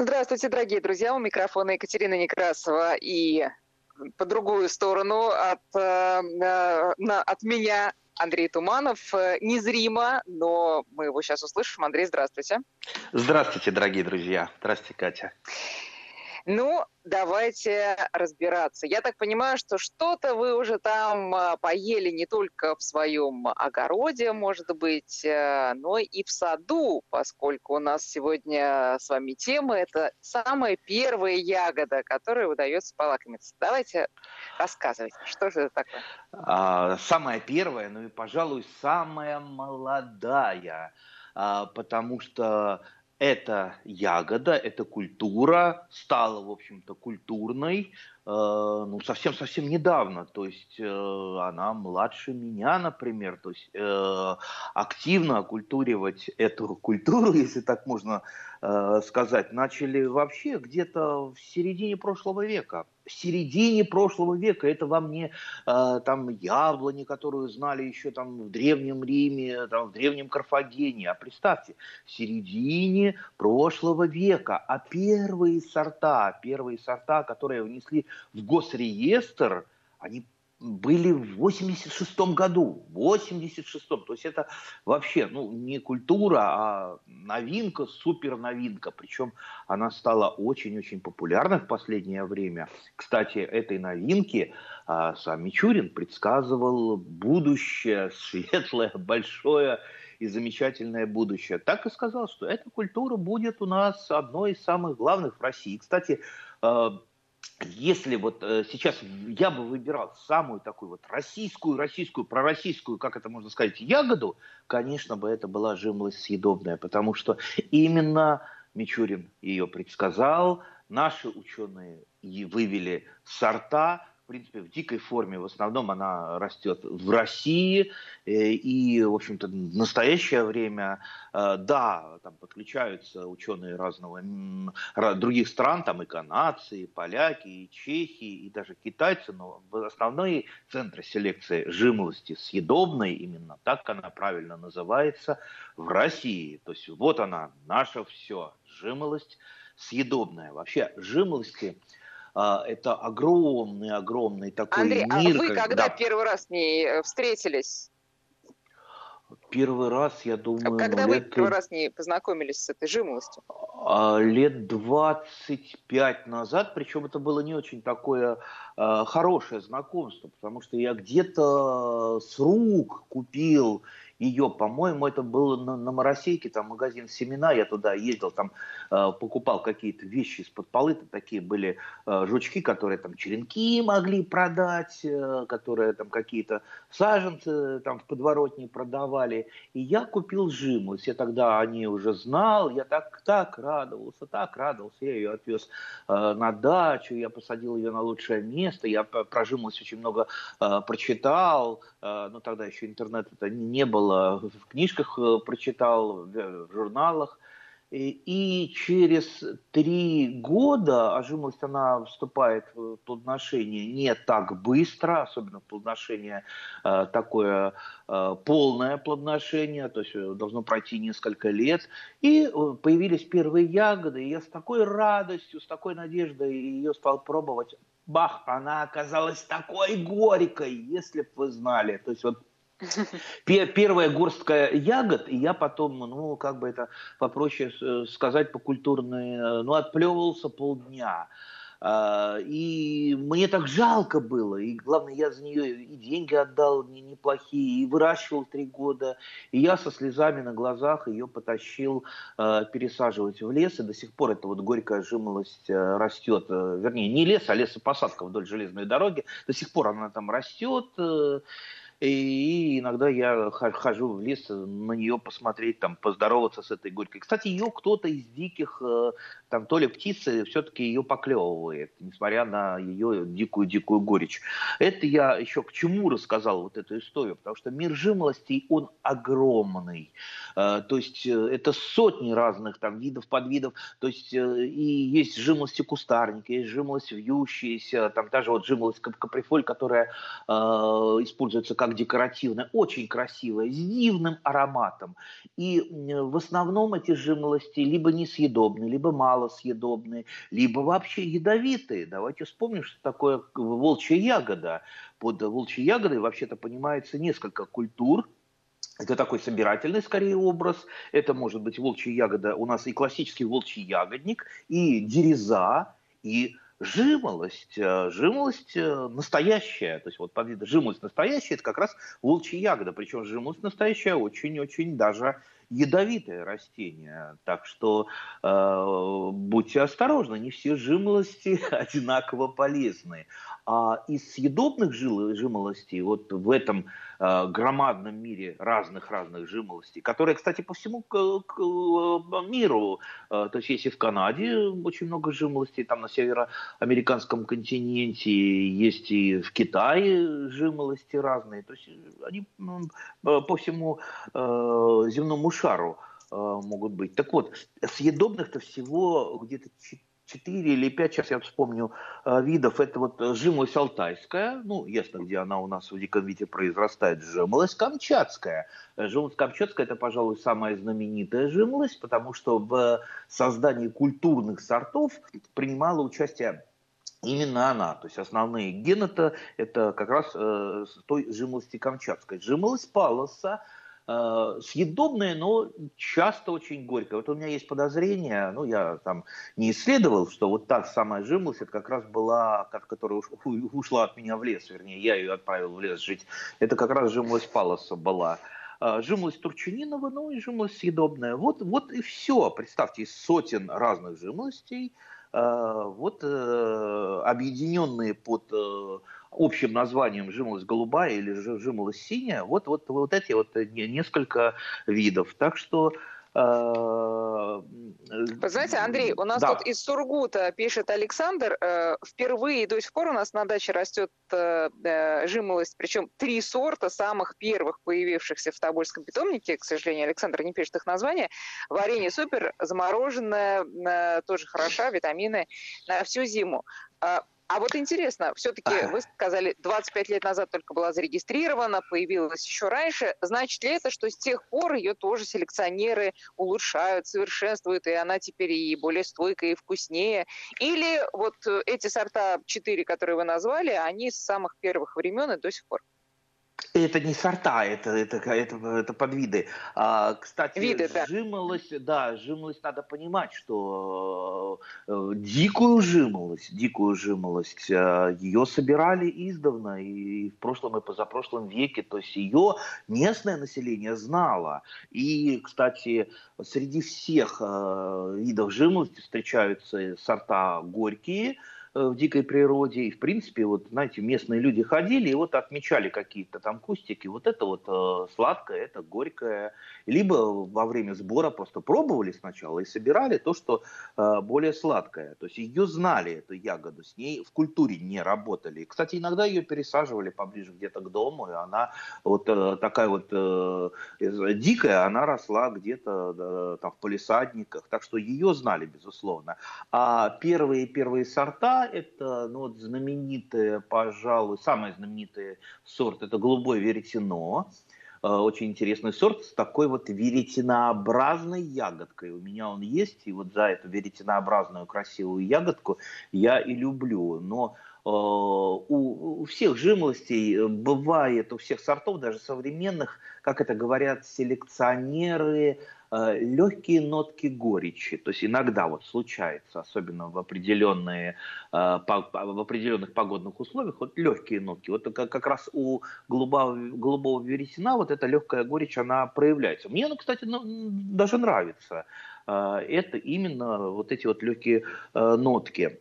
Здравствуйте, дорогие друзья. У микрофона Екатерина Некрасова и по другую сторону от, э, на, от меня Андрей Туманов. Незримо, но мы его сейчас услышим. Андрей, здравствуйте. Здравствуйте, дорогие друзья. Здравствуйте, Катя. Ну, давайте разбираться. Я так понимаю, что что-то вы уже там а, поели не только в своем огороде, может быть, э, но и в саду, поскольку у нас сегодня с вами тема – это самая первая ягода, которая удается полакомиться. Давайте рассказывать, что же это такое? А, самая первая, ну и, пожалуй, самая молодая, а, потому что эта ягода, эта культура стала, в общем-то, культурной, э, ну, совсем-совсем недавно. То есть э, она младше меня, например. То есть э, активно окультуривать эту культуру, если так можно э, сказать, начали вообще где-то в середине прошлого века середине прошлого века. Это вам не э, там яблони, которую знали еще там в Древнем Риме, там, в Древнем Карфагене. А представьте, в середине прошлого века. А первые сорта, первые сорта, которые внесли в госреестр, они были в 86 году. В 86 То есть это вообще ну, не культура, а новинка, супер новинка. Причем она стала очень-очень популярной в последнее время. Кстати, этой новинки а, сам Мичурин предсказывал будущее, светлое, большое и замечательное будущее. Так и сказал, что эта культура будет у нас одной из самых главных в России. Кстати, а, если вот э, сейчас я бы выбирал самую такую вот российскую, российскую, пророссийскую, как это можно сказать, ягоду, конечно бы это была жимолость съедобная, потому что именно Мичурин ее предсказал, наши ученые вывели сорта, принципе, в дикой форме. В основном она растет в России. Э, и, в общем-то, в настоящее время, э, да, там подключаются ученые разного других стран, там и канадцы, и поляки, и чехи, и даже китайцы, но основные центры селекции жимолости съедобной, именно так она правильно называется, в России. То есть вот она, наше все, жимолость съедобная. Вообще жимолости – а, это огромный-огромный такой Андрей, а мир. а вы когда да. первый раз с ней э, встретились? Первый раз, я думаю... Когда ну, вы лет... первый раз с ней познакомились с этой жимолостью? А, лет 25 назад, причем это было не очень такое э, хорошее знакомство, потому что я где-то с рук купил ее, по-моему, это было на, на Моросейке, там магазин «Семена», я туда ездил, там э, покупал какие-то вещи из-под полы, там такие были э, жучки, которые там черенки могли продать, э, которые там какие-то саженцы там в подворотне продавали, и я купил жимолость, я тогда о ней уже знал, я так, так радовался, так радовался, я ее отвез э, на дачу, я посадил ее на лучшее место, я про жимолость очень много э, прочитал, э, но тогда еще интернета не было, в книжках э, прочитал, в журналах. И через три года, жимолость она вступает в плодоношение не так быстро, особенно плодоношение э, такое э, полное плодоношение, то есть должно пройти несколько лет. И появились первые ягоды, и я с такой радостью, с такой надеждой ее стал пробовать. Бах, она оказалась такой горькой, если бы вы знали. То есть вот Первая горстка ягод, и я потом, ну, как бы это попроще э, сказать по-культурной, э, ну, отплевывался полдня. А, и мне так жалко было, и главное, я за нее и деньги отдал неплохие, и выращивал три года, и я со слезами на глазах ее потащил э, пересаживать в лес, и до сих пор эта вот горькая жимолость растет, вернее, не лес, а лесопосадка вдоль железной дороги, до сих пор она там растет, и иногда я хожу в лес на нее посмотреть, там, поздороваться с этой горькой. Кстати, ее кто-то из диких, э, там, то ли птицы, все-таки ее поклевывает, несмотря на ее дикую-дикую горечь. Это я еще к чему рассказал вот эту историю, потому что мир жимолостей, он огромный. Э, то есть э, это сотни разных там видов, подвидов. То есть и есть жимолости кустарника, есть жимолость вьющаяся, там даже вот жимолость каприфоль, которая используется как декоративная, очень красивая, с дивным ароматом. И в основном эти жимолости либо несъедобные, либо малосъедобные, либо вообще ядовитые. Давайте вспомним, что такое волчья ягода. Под волчьей ягодой вообще-то понимается несколько культур, это такой собирательный, скорее, образ. Это может быть волчья ягода. У нас и классический волчий ягодник, и дереза, и жимолость, э, жимолость э, настоящая, то есть вот под жимолость настоящая, это как раз волчья ягода, причем жимолость настоящая очень-очень даже ядовитое растение, так что э, будьте осторожны, не все жимолости одинаково полезны. А из съедобных жил, жимолостей, вот в этом э, громадном мире разных-разных жимолостей, которые, кстати, по всему э, миру, э, то есть если в Канаде очень много жимолостей, там на североамериканском континенте, есть и в Китае жимолости разные, то есть они по всему земному шару могут быть. Так вот, съедобных-то всего где-то 4 или 5, сейчас я вспомню, э, видов. Это вот жимолость алтайская, ну, ясно, где она у нас в диком виде произрастает, жимолость камчатская. Жимолость камчатская – это, пожалуй, самая знаменитая жимолость, потому что в создании культурных сортов принимала участие Именно она, то есть основные гены это, как раз э, той жимолости камчатской. Жимолость палоса э, съедобное, но часто очень горькое. Вот у меня есть подозрение, ну, я там не исследовал, что вот та самая жимолость, это как раз была, которая ушла от меня в лес, вернее, я ее отправил в лес жить. Это как раз жимолость палоса была. А, жимолость турчининова, ну и жимолость съедобная. Вот, вот и все. Представьте, из сотен разных жимолостей, а, вот э, объединенные под э, общим названием жимолость голубая или жимолость синяя, вот, вот, вот эти вот несколько видов. Так что э, вы знаете, Андрей, у нас да. тут из Сургута пишет Александр, э, впервые до сих пор у нас на даче растет э, жимолость, причем три сорта самых первых появившихся в Тобольском питомнике, к сожалению, Александр не пишет их название. Варенье супер, замороженное, тоже хороша, витамины на всю зиму. А вот интересно, все-таки вы сказали, 25 лет назад только была зарегистрирована, появилась еще раньше. Значит ли это, что с тех пор ее тоже селекционеры улучшают, совершенствуют, и она теперь и более стойкая, и вкуснее? Или вот эти сорта 4, которые вы назвали, они с самых первых времен и до сих пор? Это не сорта, это, это, это, это подвиды. А, кстати, Виды, да. жимолость, да, жимолость надо понимать, что э, дикую жимолость, дикую жимолость, э, ее собирали издавна и в прошлом и позапрошлом веке, то есть ее местное население знало. И, кстати, среди всех э, видов жимолости встречаются сорта горькие, Э, в дикой природе. И, в принципе, вот, знаете, местные люди ходили и вот отмечали какие-то там кустики. Вот это вот э, сладкое, это горькое. Либо во время сбора просто пробовали сначала и собирали то, что э, более сладкое. То есть ее знали, эту ягоду, с ней в культуре не работали. Кстати, иногда ее пересаживали поближе где-то к дому, и она вот э, такая вот э, дикая, она росла где-то э, там в полисадниках. Так что ее знали, безусловно. А первые-первые сорта это ну, вот знаменитые, пожалуй, самый знаменитый сорт, это голубое веретено. Э, очень интересный сорт с такой вот веретенообразной ягодкой. У меня он есть, и вот за эту веретенообразную красивую ягодку я и люблю. Но э, у всех жимолостей бывает, у всех сортов, даже современных, как это говорят селекционеры, Э, легкие нотки горечи. То есть иногда вот случается, особенно в определенные, э, в определенных погодных условиях, вот легкие нотки. Вот как раз у голубого, голубого вересена вот эта легкая горечь, она проявляется. Мне она, кстати, ну, даже нравится. Э, это именно вот эти вот легкие нотки.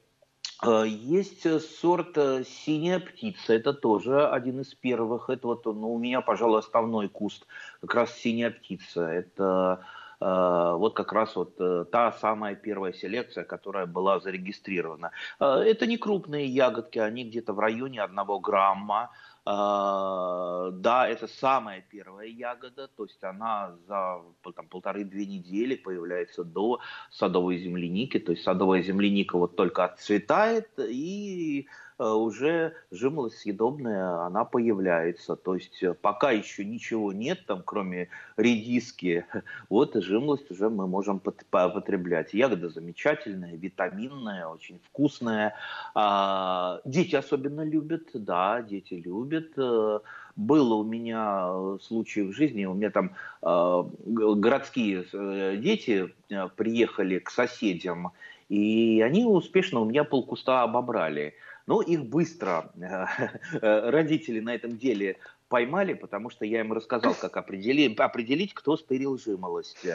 Есть сорт синяя птица, это тоже один из первых. Это вот ну, у меня, пожалуй, основной куст, как раз синяя птица. Это вот как раз вот э, та самая первая селекция, которая была зарегистрирована. Э, это не крупные ягодки, они где-то в районе одного грамма. Да, это самая первая ягода, то есть она за там, полторы-две недели появляется до садовой земляники, то есть садовая земляника вот только отцветает и уже жимолость съедобная, она появляется. То есть пока еще ничего нет, там, кроме редиски, вот жимолость уже мы можем потреблять. Ягода замечательная, витаминная, очень вкусная. А, дети особенно любят, да, дети любят. Было у меня случаи в жизни, у меня там городские дети приехали к соседям, и они успешно у меня полкуста обобрали. Но их быстро родители на этом деле поймали, потому что я им рассказал, как определить, определить кто стырил жимолость.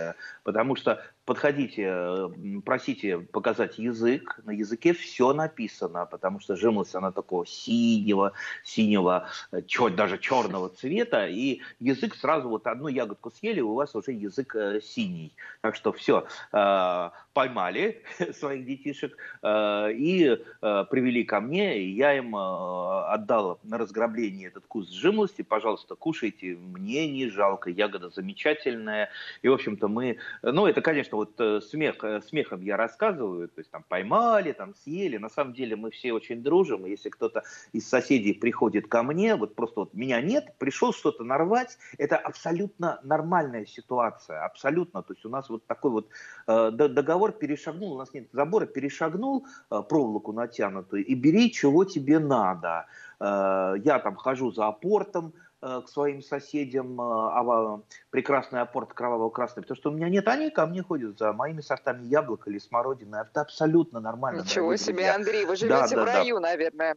Потому что подходите, просите показать язык, на языке все написано, потому что жимолость, она такого синего, синего, чуть даже черного цвета, и язык сразу вот одну ягодку съели, у вас уже язык э, синий. Так что все, э, поймали своих детишек э, и привели ко мне, и я им отдал на разграбление этот куст жимолости, пожалуйста, кушайте, мне не жалко, ягода замечательная, и, в общем-то, мы, ну, это, конечно, конечно, вот э, смех, э, смехом я рассказываю, то есть там поймали, там съели. На самом деле мы все очень дружим. Если кто-то из соседей приходит ко мне, вот просто вот меня нет, пришел что-то нарвать, это абсолютно нормальная ситуация, абсолютно. То есть у нас вот такой вот э, договор перешагнул, у нас нет забора, перешагнул э, проволоку натянутую и бери, чего тебе надо. Э, я там хожу за апортом, к своим соседям э, а, прекрасный апорт кроваво-красный, потому что у меня нет, они ко мне ходят за моими сортами яблок или смородины. Это абсолютно нормально. Ничего себе, друзья. Андрей, вы живете да, да, в раю, да. наверное.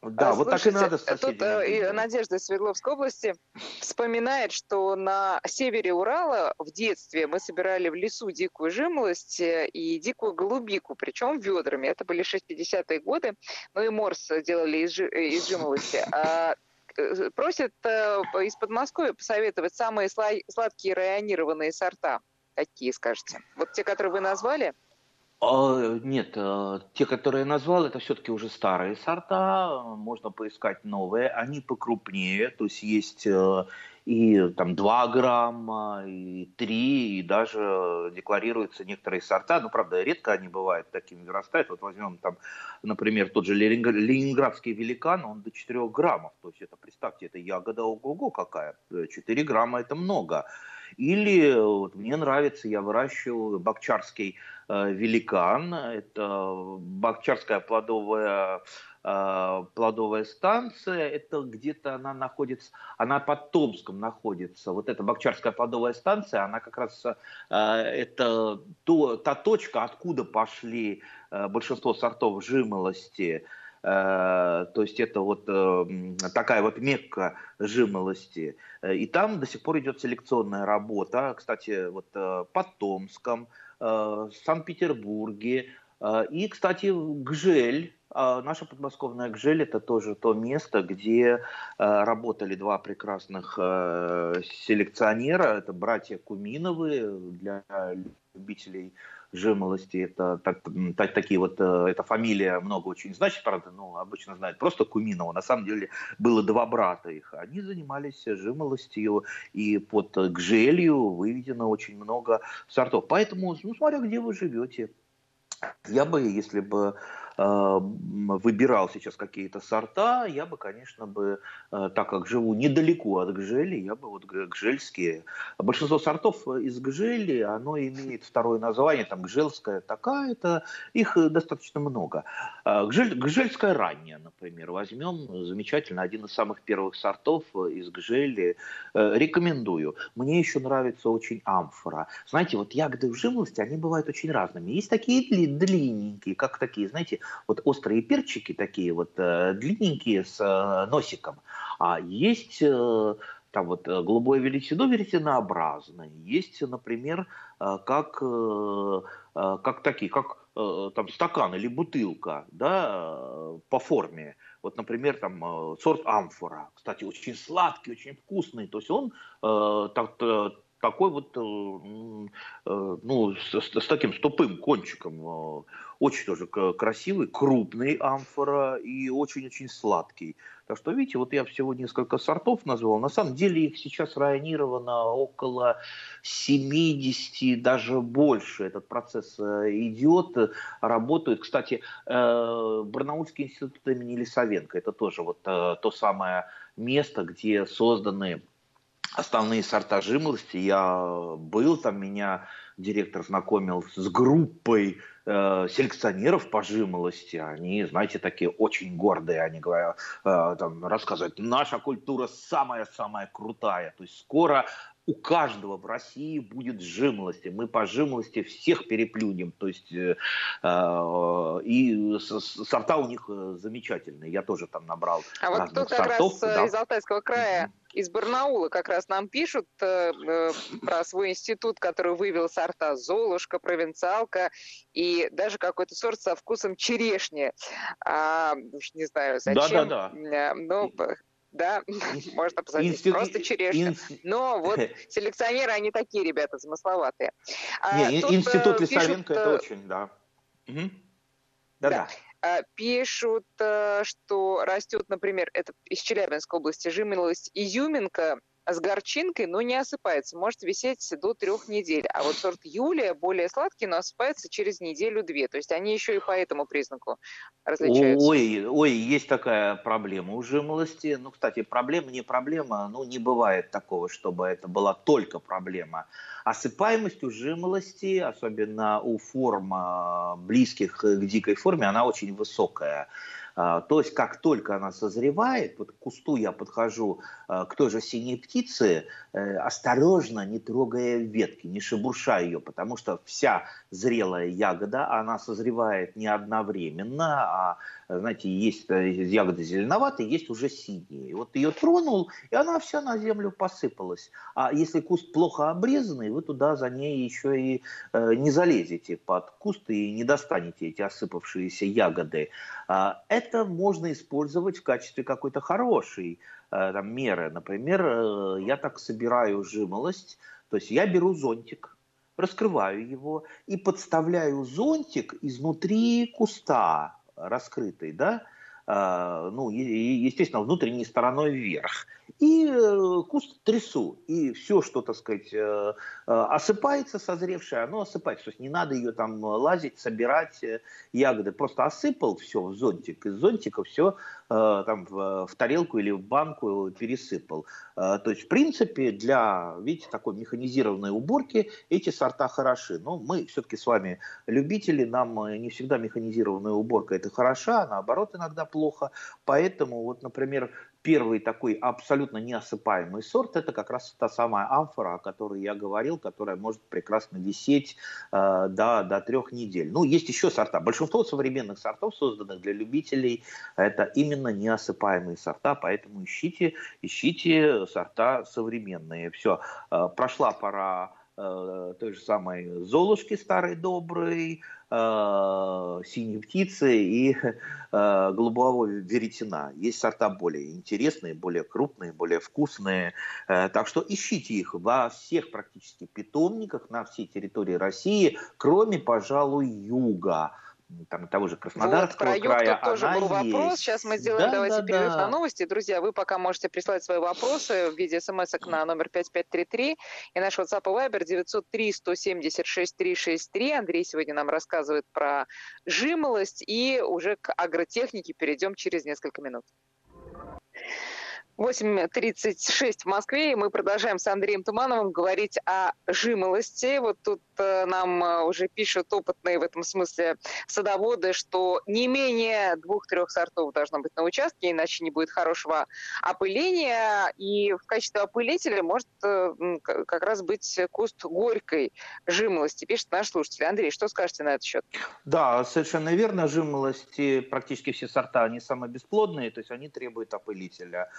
Да, Слушайте, вот так и надо с Тут э, Надежда из Свердловской области вспоминает, что на севере Урала в детстве мы собирали в лесу дикую жимолость и дикую голубику, причем ведрами. Это были 60-е годы. Ну и морс делали из, из жимолости. А Э, просят э, из Подмосковья посоветовать самые сладкие районированные сорта. Какие, скажете? Вот те, которые вы назвали? А, нет, э, те, которые я назвал, это все-таки уже старые сорта, можно поискать новые, они покрупнее, то есть есть и там 2 грамма, и 3, и даже декларируются некоторые сорта, ну, правда, редко они бывают такими вырастают, вот возьмем там, например, тот же ленинградский великан, он до 4 граммов, то есть это, представьте, это ягода ого-го какая, 4 грамма это много. Или вот, мне нравится, я выращиваю бакчарский э, великан, это бакчарская плодовая Э, плодовая станция, это где-то она находится, она под Томском находится. Вот эта Бакчарская плодовая станция, она как раз э, это то, та точка, откуда пошли э, большинство сортов жимолости. То есть это вот такая вот мекка жимолости. И там до сих пор идет селекционная работа. Кстати, вот под Томском, Санкт-Петербурге. И, кстати, Гжель, наша подмосковная Гжель – это тоже то место, где э, работали два прекрасных э, селекционера. Это братья Куминовы для любителей жимолости. Это так, так, такие вот, э, эта фамилия много очень значит, правда, ну, обычно знают просто Куминова. На самом деле было два брата их. Они занимались жимолостью, и под Гжелью выведено очень много сортов. Поэтому, ну, смотря где вы живете, я бы, если бы Э, выбирал сейчас какие-то сорта, я бы, конечно, бы, э, так как живу недалеко от Гжели, я бы вот гжельские. Большинство сортов из Гжели, оно имеет второе название, там Гжельская такая-то, их достаточно много. Э, Гжель, Гжельская ранняя, например, возьмем, замечательно, один из самых первых сортов из Гжели, рекомендую. Мне еще нравится очень амфора. Знаете, вот ягоды в жимолости, они бывают очень разными. Есть такие длинненькие, как такие, знаете, вот острые перчики такие вот э, длинненькие с э, носиком, а есть э, там вот голубое величино веретенообразное, есть, например, как, как такие, как там стакан или бутылка, да, по форме. Вот, например, там сорт амфора, кстати, очень сладкий, очень вкусный. То есть он так, такой вот, э, э, ну, с, с таким с тупым кончиком. Очень тоже красивый, крупный амфора и очень-очень сладкий. Так что, видите, вот я всего несколько сортов назвал. На самом деле их сейчас районировано около 70, даже больше. Этот процесс идет, работают. Кстати, Барнаульский институт имени Лисовенко, это тоже вот то самое место, где созданы основные сорта жимолости. Я был там, меня директор знакомил с группой э, селекционеров по жимолости. Они, знаете, такие очень гордые. Они говорят, э, там, рассказывают, наша культура самая-самая крутая. То есть скоро у каждого в России будет жимолости. Мы по жимолости всех переплюнем. То есть э, э и сорта у них э, замечательные. Я тоже там набрал А вот тут как сортов, раз да. из Алтайского края из Барнаула как раз нам пишут э, э, про свой институт, который вывел сорта Золушка, Провинциалка и даже какой-то сорт со вкусом черешни. А, уж не знаю, зачем. Да, да, да. Но да, можно посадить Институт... просто черешню. Инс... Но вот селекционеры, они такие ребята замысловатые. А, Не, институт Лисовенко, пишут... это очень, да. Угу. Да-да. А, пишут, э, что растет, например, это из Челябинской области жимолость изюминка, с горчинкой, но не осыпается. Может висеть до трех недель. А вот сорт Юлия более сладкий, но осыпается через неделю-две. То есть они еще и по этому признаку различаются. Ой, ой, есть такая проблема у жимолости. Ну, кстати, проблема не проблема. Ну, не бывает такого, чтобы это была только проблема. Осыпаемость у жимолости, особенно у форм а, близких к дикой форме, она очень высокая. А, то есть, как только она созревает, вот к кусту я подхожу а, к той же синей птице, э, осторожно, не трогая ветки, не шебурша ее, потому что вся зрелая ягода, она созревает не одновременно, а знаете, есть э, ягоды зеленоватые, есть уже синие. И вот ее тронул, и она вся на землю посыпалась. А если куст плохо обрезанный, вы туда за ней еще и э, не залезете под куст и не достанете эти осыпавшиеся ягоды. А, это можно использовать в качестве какой-то хорошей э, там, меры. Например, я так собираю жимолость, то есть я беру зонтик, раскрываю его и подставляю зонтик изнутри куста раскрытый, да, ну, естественно, внутренней стороной вверх. И э, куст трясу, и все, что, так сказать, э, э, осыпается созревшее, оно осыпается. То есть не надо ее там лазить, собирать ягоды. Просто осыпал все в зонтик, из зонтика все там в тарелку или в банку пересыпал. То есть, в принципе, для, видите, такой механизированной уборки эти сорта хороши. Но мы все-таки с вами любители, нам не всегда механизированная уборка это хороша, а наоборот иногда плохо. Поэтому, вот, например, первый такой абсолютно неосыпаемый сорт, это как раз та самая амфора, о которой я говорил, которая может прекрасно висеть э, до, до трех недель. Ну, есть еще сорта. Большинство современных сортов, созданных для любителей, это именно неосыпаемые сорта, поэтому ищите, ищите сорта современные. Все, э, прошла пора э, той же самой Золушки старой доброй, э, синей птицы и э, голубого веретена. Есть сорта более интересные, более крупные, более вкусные. Э, так что ищите их во всех практически питомниках на всей территории России, кроме, пожалуй, юга там, того же Краснодарского вот, про края. Тут тоже был вопрос. Есть. Сейчас мы сделаем, да, давайте да, перерыв да. на новости. Друзья, вы пока можете прислать свои вопросы в виде смс на номер 5533 и наш WhatsApp и Viber 903 176 363. Андрей сегодня нам рассказывает про жимолость и уже к агротехнике перейдем через несколько минут. 8.36 в Москве, и мы продолжаем с Андреем Тумановым говорить о жимолости. Вот тут э, нам э, уже пишут опытные в этом смысле садоводы, что не менее двух-трех сортов должно быть на участке, иначе не будет хорошего опыления. И в качестве опылителя может э, как раз быть куст горькой жимолости, пишет наш слушатель. Андрей, что скажете на этот счет? Да, совершенно верно. Жимолости, практически все сорта, они самые бесплодные, то есть они требуют опылителя.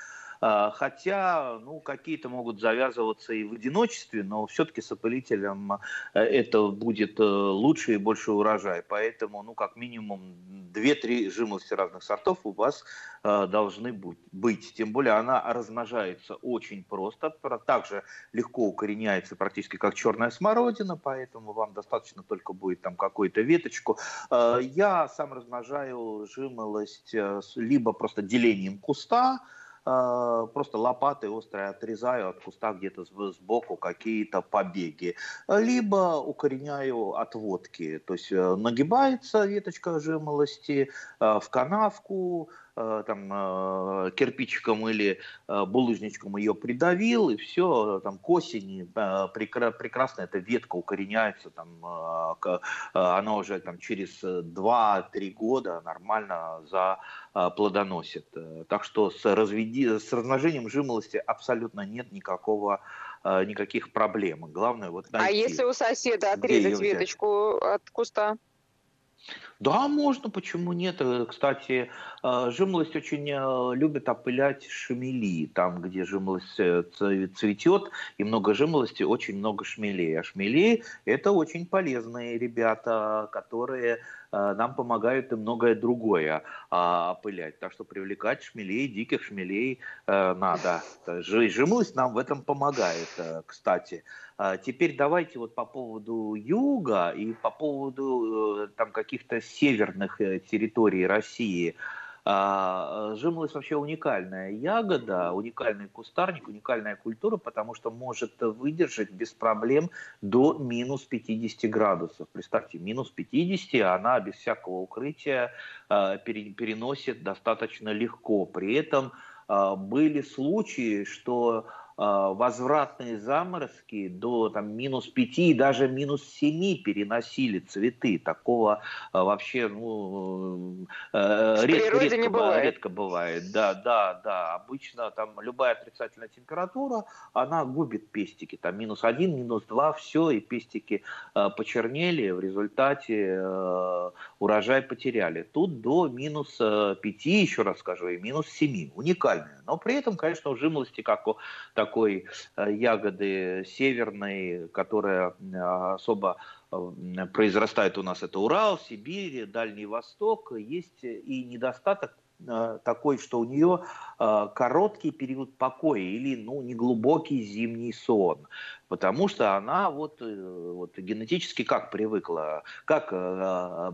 А, хотя, ну, какие-то могут завязываться и в одиночестве, но все-таки с опылителем э, это будет э, лучше и больше урожай. Поэтому, ну, как минимум 2-3 жимолости разных сортов у вас э, должны быть. Тем более она размножается очень просто, также легко укореняется практически как черная смородина, поэтому вам достаточно только будет там какую-то веточку. Я сам размножаю жимолость либо просто делением куста, а, просто лопатой острой отрезаю от куста где-то сбоку какие-то побеги. Либо укореняю отводки, то есть э, нагибается веточка жимолости э, в канавку, там э, кирпичиком или э, булыжничком ее придавил, и все, там к осени прекрасно эта ветка укореняется, там, она уже там через 2-3 года нормально заплодоносит. Так что с, разведи... с размножением жимолости абсолютно нет никакого никаких проблем. Главное вот а найти. А если у соседа отрезать веточку от куста? Да, можно, почему нет? Э, кстати, э, жимолость очень э, любит опылять шмели. Там, где жимолость цветет и много жимолости, очень много шмелей. А шмели – это очень полезные ребята, которые нам помогают и многое другое а, опылять. Так что привлекать шмелей, диких шмелей надо. Жимолость нам в этом помогает, кстати. А теперь давайте вот по поводу юга и по поводу э, там каких-то северных э, территорий России. А, жимолость вообще уникальная ягода, уникальный кустарник, уникальная культура, потому что может выдержать без проблем до минус 50 градусов. Представьте, минус 50, она без всякого укрытия а, переносит достаточно легко. При этом были случаи, что а, возвратные заморозки до там, минус 5 и даже минус 7 переносили цветы. Такого а, вообще ну, э, редко, редко, не бывает. редко бывает. Да, да, да. Обычно там любая отрицательная температура, она губит пестики. Там минус 1, минус 2, все, и пестики э, почернели. В результате э, урожай потеряли. Тут до минус 5, еще раз скажу, и минус 7. Уникальная. Но при этом, конечно, у жимолости, как у такой э, ягоды северной, которая э, особо э, произрастает у нас, это Урал, Сибирь, Дальний Восток, есть и недостаток такой, что у нее короткий период покоя или ну, неглубокий зимний сон потому что она вот, э, вот генетически как привыкла, как, э,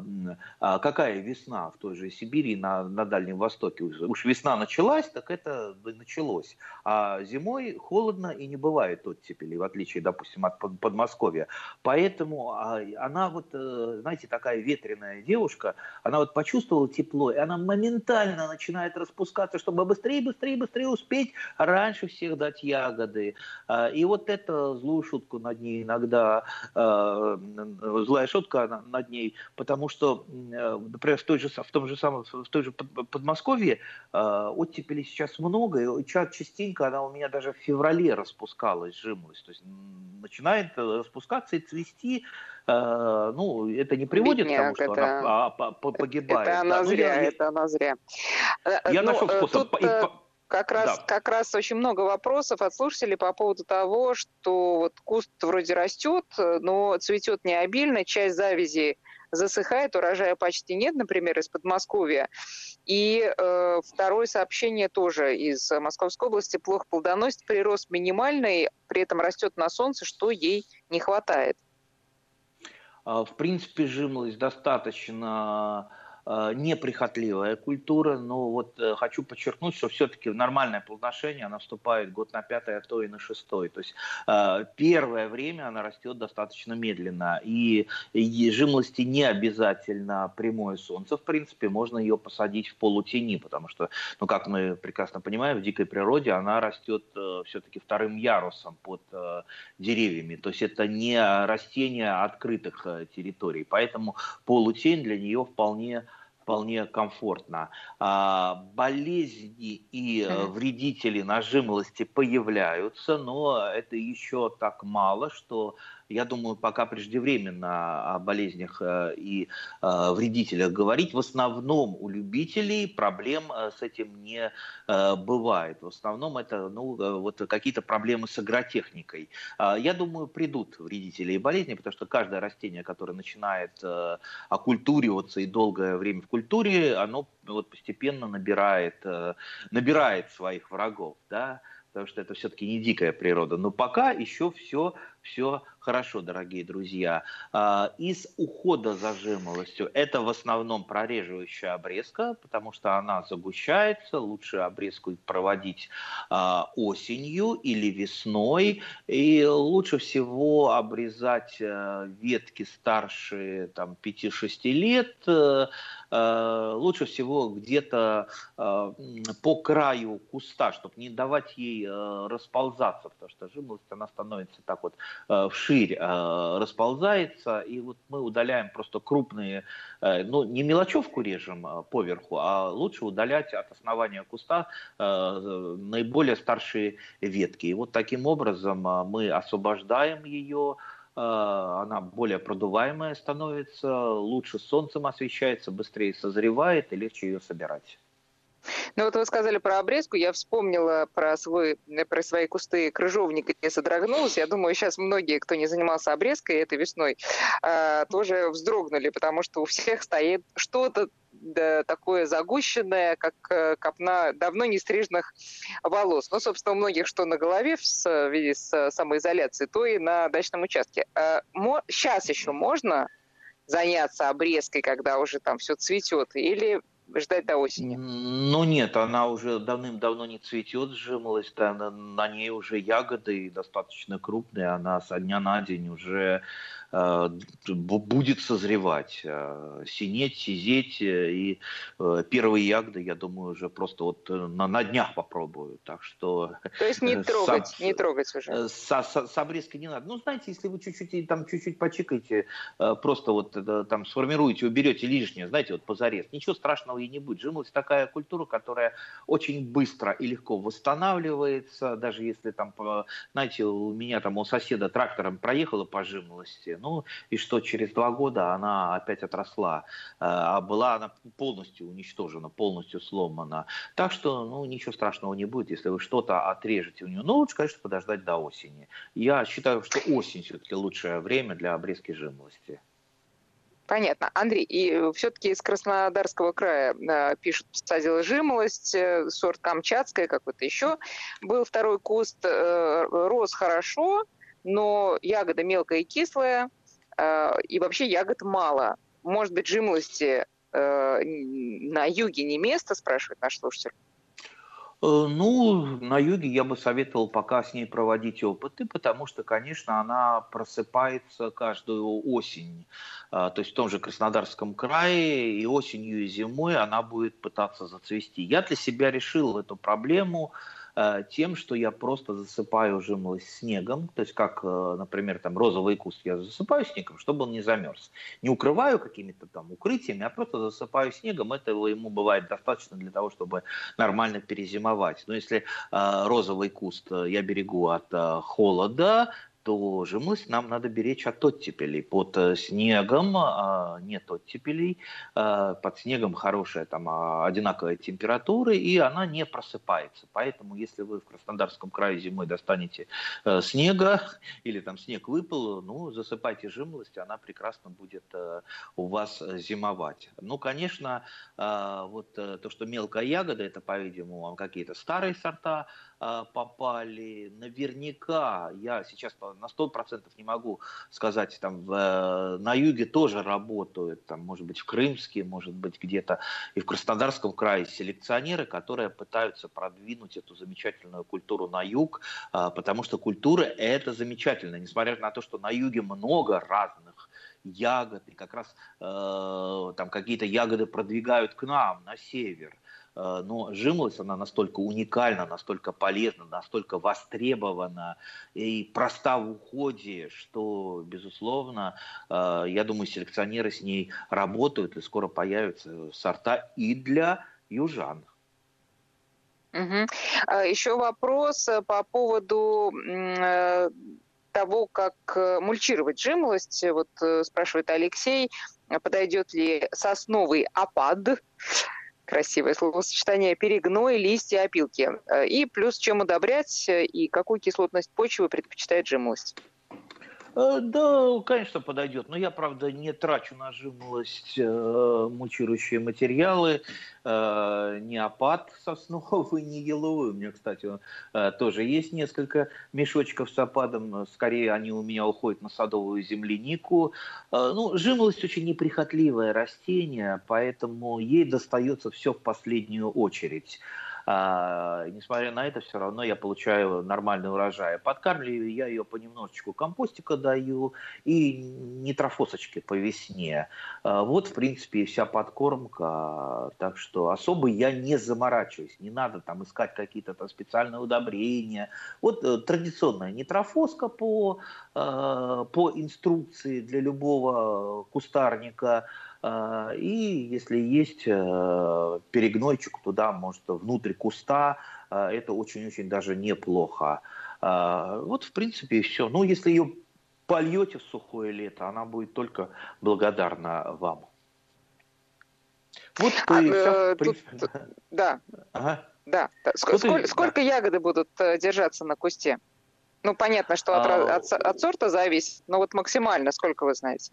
э, какая весна в той же Сибири на, на Дальнем Востоке. Уж весна началась, так это началось. А зимой холодно и не бывает оттепели, в отличие, допустим, от Подмосковья. Поэтому а, она вот, знаете, такая ветреная девушка, она вот почувствовала тепло, и она моментально начинает распускаться, чтобы быстрее, быстрее, быстрее успеть раньше всех дать ягоды. А, и вот это злую шутку над ней иногда, э, злая шутка над ней, потому что, э, например, в, той же, в том же самом, в той же Подмосковье э, оттепели сейчас много, и частенько она у меня даже в феврале распускалась, жимолость, то есть начинает распускаться и цвести, э, ну, это не приводит Бедняк, к тому, что это... она погибает. Это она да? зря, ну, это она зря. Я ну, нашел способ. Тут... Как раз, да. как раз очень много вопросов от слушателей по поводу того, что вот куст вроде растет, но цветет не обильно, часть завязи засыхает, урожая почти нет, например, из Подмосковья. И э, второе сообщение тоже из Московской области. Плохо плодоносит, прирост минимальный, при этом растет на солнце, что ей не хватает. А, в принципе, жимолость достаточно Э, неприхотливая культура, но вот э, хочу подчеркнуть, что все-таки нормальное плодоношение, она вступает год на пятый, а то и на шестой. То есть э, первое время она растет достаточно медленно, и, и не обязательно прямое солнце, в принципе, можно ее посадить в полутени, потому что, ну, как мы прекрасно понимаем, в дикой природе она растет все-таки вторым ярусом под деревьями, то есть это не растение открытых территорий, поэтому полутень для нее вполне вполне комфортно. А, болезни и mm-hmm. вредители нажимлости появляются, но это еще так мало, что я думаю, пока преждевременно о болезнях э, и э, вредителях говорить. В основном у любителей проблем э, с этим не бывает. В основном это ну, вот какие-то проблемы с агротехникой. Я думаю, придут вредители и болезни, потому что каждое растение, которое начинает оккультуриваться и долгое время в культуре, оно вот постепенно набирает, набирает своих врагов. Да? потому что это все-таки не дикая природа. Но пока еще все, все хорошо, дорогие друзья. А, из ухода за жимолостью это в основном прореживающая обрезка, потому что она загущается. Лучше обрезку проводить а, осенью или весной. И лучше всего обрезать э, ветки старше там, 5-6 лет. Э, э, лучше всего где-то по краю куста, чтобы не давать ей расползаться, потому что жимолость она становится так вот вширь вширь э, расползается, и вот мы удаляем просто крупные, э, ну, не мелочевку режем э, поверху, а лучше удалять от основания куста э, наиболее старшие ветки. И вот таким образом э, мы освобождаем ее, э, она более продуваемая становится, лучше солнцем освещается, быстрее созревает и легче ее собирать. Ну вот вы сказали про обрезку, я вспомнила про, свой, про свои кусты крыжовника и содрогнулась. Я думаю, сейчас многие, кто не занимался обрезкой этой весной, а, тоже вздрогнули, потому что у всех стоит что-то да, такое загущенное, как э, копна давно не стриженных волос. Ну, собственно, у многих что на голове в связи с самоизоляцией, то и на дачном участке. Сейчас а, еще можно заняться обрезкой, когда уже там все цветет, или ждать до осени? Ну нет, она уже давным-давно не цветет, сжималась, да, на, на ней уже ягоды достаточно крупные, она со дня на день уже будет созревать, э, синеть, сизеть. Э, и первые ягоды, я думаю, уже просто вот на, на днях попробую. Так что... То есть не трогать, с, не трогать уже? С, с, с обрезкой не надо. Ну, знаете, если вы чуть-чуть там чуть-чуть почикаете, просто вот там сформируете, уберете лишнее, знаете, вот позарез, ничего страшного и не будет. Жимолость такая культура, которая очень быстро и легко восстанавливается, даже если там, знаете, у меня там у соседа трактором проехала по жимолости, ну и что через два года она опять отросла, э, а была она полностью уничтожена, полностью сломана. Так что, ну, ничего страшного не будет, если вы что-то отрежете у нее. Но лучше, конечно, подождать до осени. Я считаю, что осень все-таки лучшее время для обрезки жимолости. Понятно. Андрей, и все-таки из Краснодарского края э, пишут, посадила жимолость, э, сорт Камчатская какой-то еще. Был второй куст, э, рос хорошо, но ягода мелкая и кислая, э, и вообще ягод мало. Может быть, жимолости э, на юге не место, спрашивает наш слушатель? Э, ну, на юге я бы советовал пока с ней проводить опыты, потому что, конечно, она просыпается каждую осень. То есть в том же Краснодарском крае и осенью, и зимой она будет пытаться зацвести. Я для себя решил эту проблему тем, что я просто засыпаю жимолость снегом, то есть как, э, например, там розовый куст я засыпаю снегом, чтобы он не замерз. Не укрываю какими-то там укрытиями, а просто засыпаю снегом, этого ему бывает достаточно для того, чтобы нормально перезимовать. Но если э, розовый куст я берегу от э, холода, то жимолость нам надо беречь от оттепелей. Под э, снегом а, нет оттепелей, а, под снегом хорошая там а, одинаковая температура, и она не просыпается. Поэтому, если вы в Краснодарском крае зимой достанете а, снега, или там снег выпал, ну, засыпайте жимолость, она прекрасно будет а, у вас зимовать. Ну, конечно, вот то, что мелкая ягода, это, по-видимому, какие-то старые сорта, попали. Наверняка, я сейчас на 100% не могу сказать, там в, э, на юге тоже работают, там, может быть, в Крымске, может быть, где-то и в Краснодарском крае селекционеры, которые пытаются продвинуть эту замечательную культуру на юг, а, потому что культура это замечательно, несмотря на то, что на юге много разных ягод, и как раз э, там какие-то ягоды продвигают к нам, на север. Э, но жимолость, она настолько уникальна, настолько полезна, настолько востребована и проста в уходе, что, безусловно, э, я думаю, селекционеры с ней работают, и скоро появятся сорта и для южан. Угу. Еще вопрос э, по поводу того, как мульчировать жимолость. Вот спрашивает Алексей, подойдет ли сосновый опад, красивое словосочетание, перегной, листья, опилки. И плюс чем удобрять и какую кислотность почвы предпочитает жимолость. Э, да, конечно, подойдет. Но я, правда, не трачу на жимолость э, мульчирующие материалы. Э, ни опад сосновый, ни еловый. У меня, кстати, э, тоже есть несколько мешочков с опадом. Скорее, они у меня уходят на садовую землянику. Э, ну, жимолость очень неприхотливое растение, поэтому ей достается все в последнюю очередь. А, несмотря на это, все равно я получаю нормальный урожай. Подкармливаю я ее понемножечку, компостика даю и нитрофосочки по весне. А, вот, в принципе, вся подкормка. Так что особо я не заморачиваюсь. Не надо там искать какие-то там специальные удобрения. Вот э, традиционная нитрофоска по, э, по инструкции для любого кустарника – и если есть э, перегнойчик туда, может, внутрь куста, а, это очень-очень даже неплохо. А, вот, в принципе, и все. Ну, если ее польете в сухое лето, она будет только благодарна вам. Вот а, и принципе, тут, да. Ага. Да. Сколько, сколько, сколько ягоды будут э, держаться на кусте? Ну, понятно, что от, а... от, от сорта зависит, но вот максимально сколько вы знаете?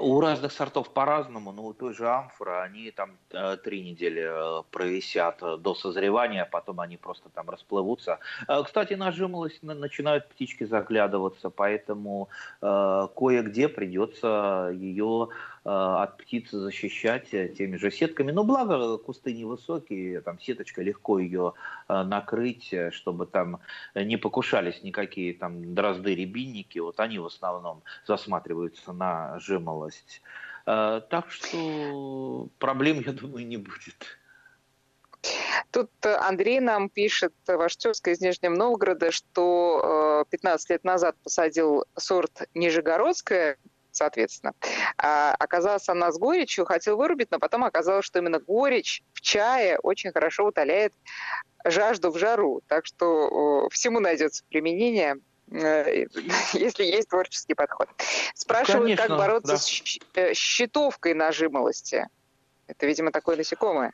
У разных сортов по-разному, но у той же амфоры они там э, три недели э, провисят до созревания, потом они просто там расплывутся. Э, кстати, на жимолость начинают птички заглядываться, поэтому кое-где придется ее Э, от птиц защищать э, теми же сетками. Но благо кусты невысокие, там сеточка легко ее э, накрыть, чтобы там не покушались никакие там дрозды, рябинники. Вот они в основном засматриваются на жимолость. Так что проблем, я думаю, не будет. Тут Андрей нам пишет, ваш тезка из Нижнего Новгорода, что 15 лет назад посадил сорт Нижегородская, соответственно. А оказалась она с горечью, хотел вырубить, но потом оказалось, что именно горечь в чае очень хорошо утоляет жажду в жару. Так что всему найдется применение э, если есть творческий подход. Спрашивают, Конечно, как бороться да. с э, щитовкой нажимолости. Это, видимо, такое насекомое.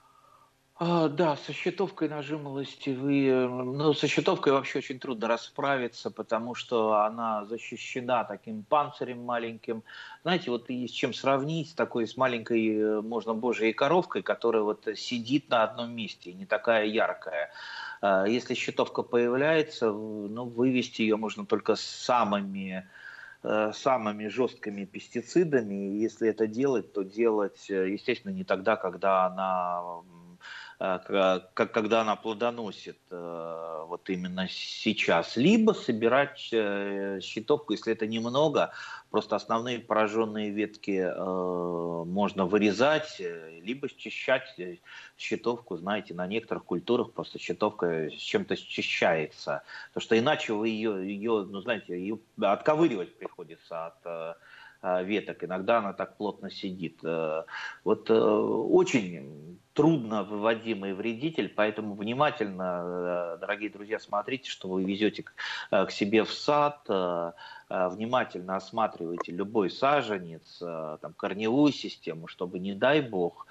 А, да, со щитовкой нажималости вы... Ну, со щитовкой вообще очень трудно расправиться, потому что она защищена таким панцирем маленьким. Знаете, вот и с чем сравнить, с такой, с маленькой, э, можно божьей коровкой, которая вот сидит на одном месте, не такая яркая. А, если щитовка появляется, ну, вывести ее можно только самыми э, самыми жесткими пестицидами. Если это делать, то делать, э, естественно, не тогда, когда она когда она плодоносит э, вот именно сейчас, либо собирать э, щитовку, если это немного, просто основные пораженные ветки можно вырезать, либо счищать щитовку, знаете, на некоторых культурах просто щитовка с чем-то счищается, потому что иначе вы ее, ее ну, знаете, ее отковыривать приходится от веток. Иногда она так плотно сидит. Вот очень трудно выводимый вредитель, поэтому внимательно, э, дорогие друзья, смотрите, что вы везете к, э, себе в сад, э, внимательно осматривайте любой саженец, там, корневую систему, чтобы, не дай бог,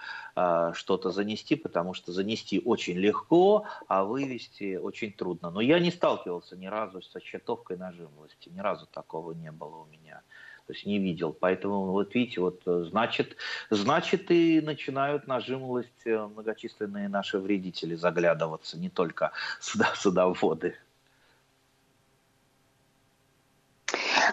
что-то занести, потому что занести очень легко, а вывести очень трудно. Но я не сталкивался ни разу со щитовкой нажимлости, ни разу такого не было у меня то есть не видел. Поэтому вот видите, вот э, значит, значит и начинают на жимолость э, многочисленные наши вредители заглядываться, не только суда, судоводы.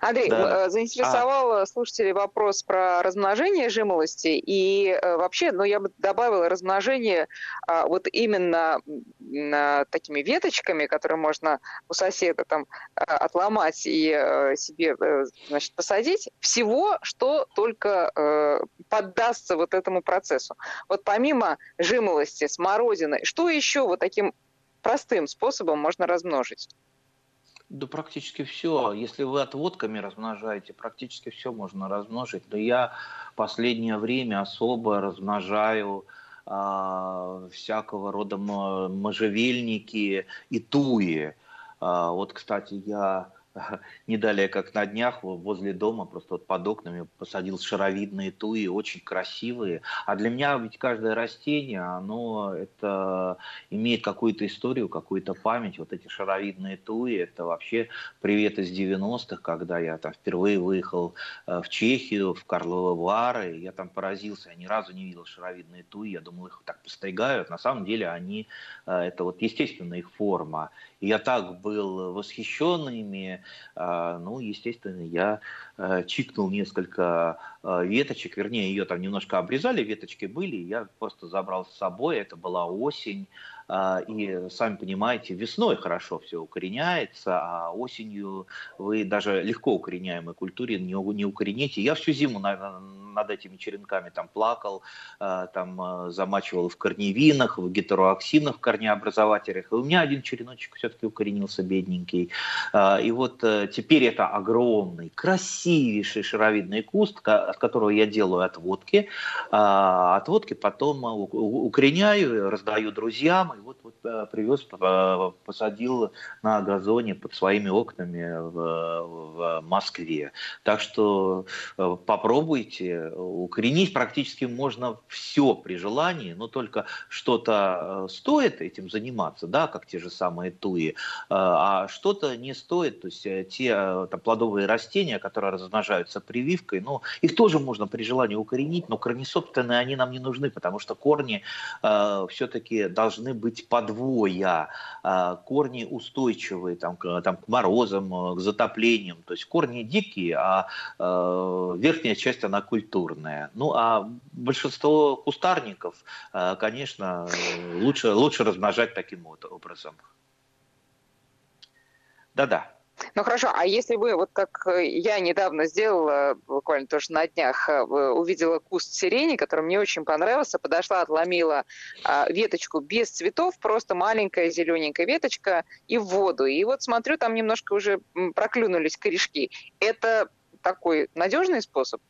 Андрей, да. Э, заинтересовал а. слушателей вопрос про размножение жимолости. И э, вообще, ну, я бы добавила размножение а, вот именно такими веточками, которые можно у соседа там отломать и себе, значит, посадить. Всего, что только поддастся вот этому процессу. Вот помимо жимолости, смородины, что еще вот таким простым способом можно размножить? Да практически все. Если вы отводками размножаете, практически все можно размножить. Да я последнее время особо размножаю а, всякого рода можжевельники и туи. А, вот, кстати, я не далее, как на днях, возле дома, просто вот под окнами посадил шаровидные туи, очень красивые. А для меня ведь каждое растение, оно это имеет какую-то историю, какую-то память. Вот эти шаровидные туи, это вообще привет из 90-х, когда я там впервые выехал э, в Чехию, в Карловы Вары, я там поразился, я ни разу не видел шаровидные туи, я думал, их так постригают. На самом деле они, э, это вот естественная их форма. Я так был восхищен ими, а, ну, естественно, я э, чикнул несколько э, веточек, вернее, ее там немножко обрезали, веточки были, я просто забрал с собой, это была осень, и, сами понимаете, весной хорошо все укореняется, а осенью вы даже легко укореняемой культуре не, укорените. Я всю зиму над, над этими черенками там плакал, а, там а, замачивал в корневинах, в гетероаксинах, в корнеобразователях. И у меня один череночек все-таки укоренился, бедненький. И вот э, теперь это огромный, красивейший шаровидный куст, от которого я делаю отводки. Отводки потом укореняю, раздаю друзьям, вот, вот э, привез, посадил на газоне под своими окнами в, в Москве. Так что э, попробуйте. Укоренить практически можно все при желании, но только что-то э, стоит этим заниматься, да, как те же самые туи, а что-то не стоит. То есть те там, плодовые растения, которые размножаются прививкой, ну, их тоже можно при желании укоренить, но корни собственные они нам не нужны, потому что корни э, все-таки должны быть быть подвоя, а, корни устойчивые там, к, там, к морозам, э, к затоплениям. То есть корни дикие, а э, верхняя часть она культурная. Ну а большинство кустарников, э, конечно, лучше, лучше размножать таким вот образом. Да-да. Ну хорошо, а если вы, вот как э, я недавно сделала, буквально тоже на днях, э, увидела куст сирени, который мне очень понравился, подошла, отломила а, веточку без цветов, просто маленькая зелененькая веточка и в воду. И вот смотрю, там немножко уже проклюнулись корешки. Это такой надежный способ?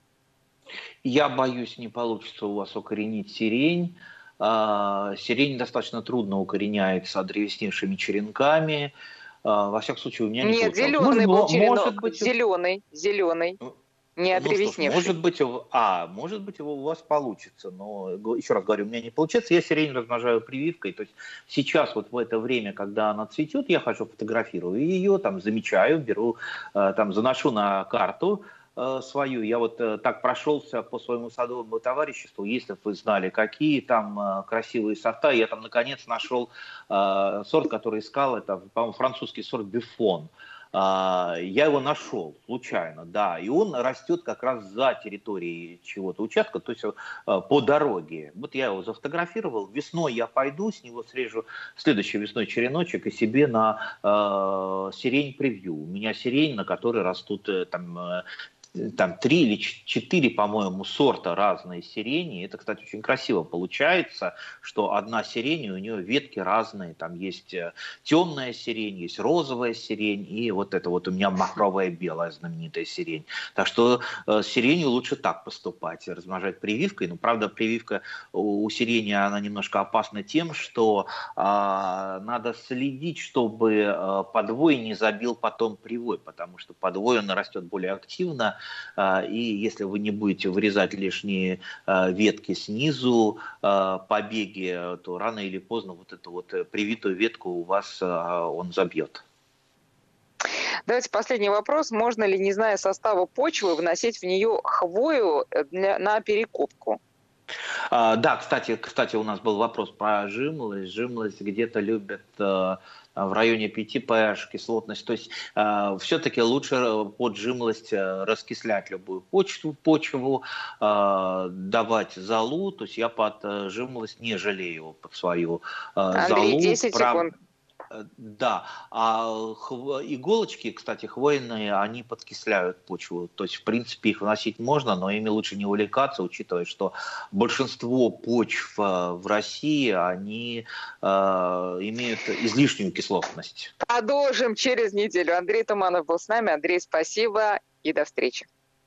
Я боюсь, не получится у вас укоренить сирень. А, сирень достаточно трудно укореняется древесневшими черенками. А, во всяком случае, у меня не Нет, зеленый был черенок. Может быть, зеленый, зеленый. Ну, не отревесневший. Ну, может быть, а, может быть, у вас получится, но еще раз говорю, у меня не получается. Я сирень размножаю прививкой, то есть сейчас вот в это время, когда она цветет, я хожу фотографирую ее, там замечаю, беру, э, там заношу на карту, Э, свою. Я вот э, так прошелся по своему садовому товариществу, если бы вы знали, какие там э, красивые сорта. Я там наконец нашел сорт, который искал, это, по-моему, французский сорт Бифон. Я его нашел случайно, да, и он растет как раз за территорией чего-то участка, то есть по дороге. Вот я его зафотографировал, весной я пойду, с него срежу следующей весной череночек и себе на э, сирень привью. У меня сирень, на которой растут там там три или четыре, по-моему, сорта разные сирени. Это, кстати, очень красиво получается, что одна сирень, у нее ветки разные. Там есть э, темная сирень, есть розовая сирень, и вот это вот у меня махровая белая знаменитая сирень. Так что э, сиренью лучше так поступать, размножать прививкой. Но, правда, прививка у, сирени, она немножко опасна тем, что э, надо следить, чтобы э, подвой не забил потом привой, потому что подвой, он растет более активно, и если вы не будете вырезать лишние а, ветки снизу, а, побеги, то рано или поздно вот эту вот э, привитую ветку у вас он забьет. Давайте последний вопрос. Можно ли, не зная состава почвы, вносить в нее хвою для, на перекопку? А, да, кстати, кстати, у нас был вопрос про жимлость. Жимлость где-то любят в районе 5 pH кислотность. То есть э, все-таки лучше под жимлость э, раскислять любую почву, почву э, давать залу. То есть я под э, жимлость не жалею под свою э, Андрей, залу. 10 Прав... секунд. Да, а иголочки, кстати, хвойные, они подкисляют почву. То есть, в принципе, их вносить можно, но ими лучше не увлекаться, учитывая, что большинство почв э, в России, они э, имеют излишнюю кислотность. Продолжим через неделю. Андрей Туманов был с нами. Андрей, спасибо и до встречи.